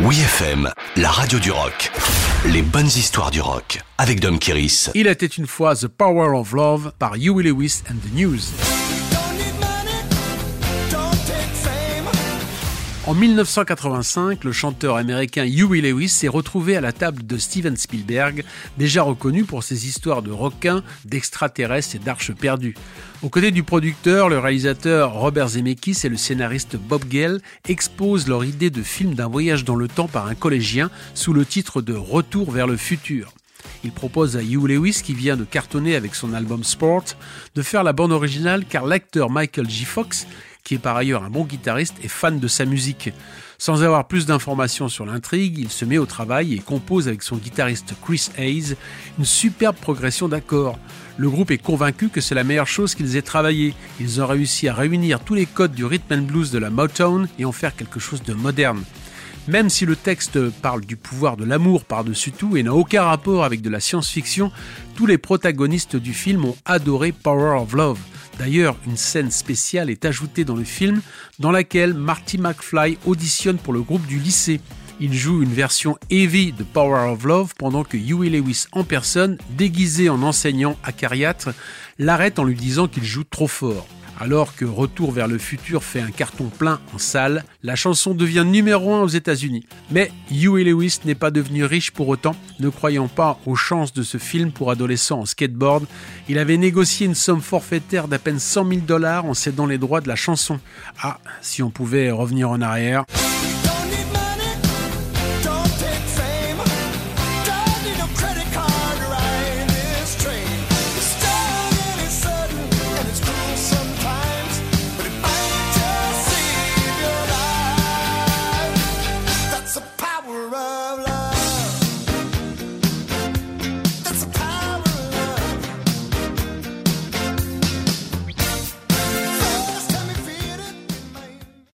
Oui FM, la radio du rock. Les bonnes histoires du rock avec Dom Kiris. Il était une fois The Power of Love par Huey Lewis and the News. En 1985, le chanteur américain Huey Lewis s'est retrouvé à la table de Steven Spielberg, déjà reconnu pour ses histoires de requins, d'extraterrestres et d'arches perdues. Aux côtés du producteur, le réalisateur Robert Zemeckis et le scénariste Bob Gale exposent leur idée de film d'un voyage dans le temps par un collégien sous le titre de Retour vers le futur. Il propose à Hugh Lewis, qui vient de cartonner avec son album Sport, de faire la bande originale car l'acteur Michael J. Fox qui est par ailleurs un bon guitariste et fan de sa musique. Sans avoir plus d'informations sur l'intrigue, il se met au travail et compose avec son guitariste Chris Hayes une superbe progression d'accords. Le groupe est convaincu que c'est la meilleure chose qu'ils aient travaillé. Ils ont réussi à réunir tous les codes du rhythm and blues de la Motown et en faire quelque chose de moderne. Même si le texte parle du pouvoir de l'amour par-dessus tout et n'a aucun rapport avec de la science-fiction, tous les protagonistes du film ont adoré Power of Love. D'ailleurs, une scène spéciale est ajoutée dans le film dans laquelle Marty McFly auditionne pour le groupe du lycée. Il joue une version heavy de Power of Love pendant que Huey Lewis en personne, déguisé en enseignant acariâtre, l'arrête en lui disant qu'il joue trop fort. Alors que Retour vers le futur fait un carton plein en salle, la chanson devient numéro 1 aux États-Unis. Mais Huey Lewis n'est pas devenu riche pour autant, ne croyant pas aux chances de ce film pour adolescents en skateboard. Il avait négocié une somme forfaitaire d'à peine 100 000 dollars en cédant les droits de la chanson. Ah, si on pouvait revenir en arrière. around.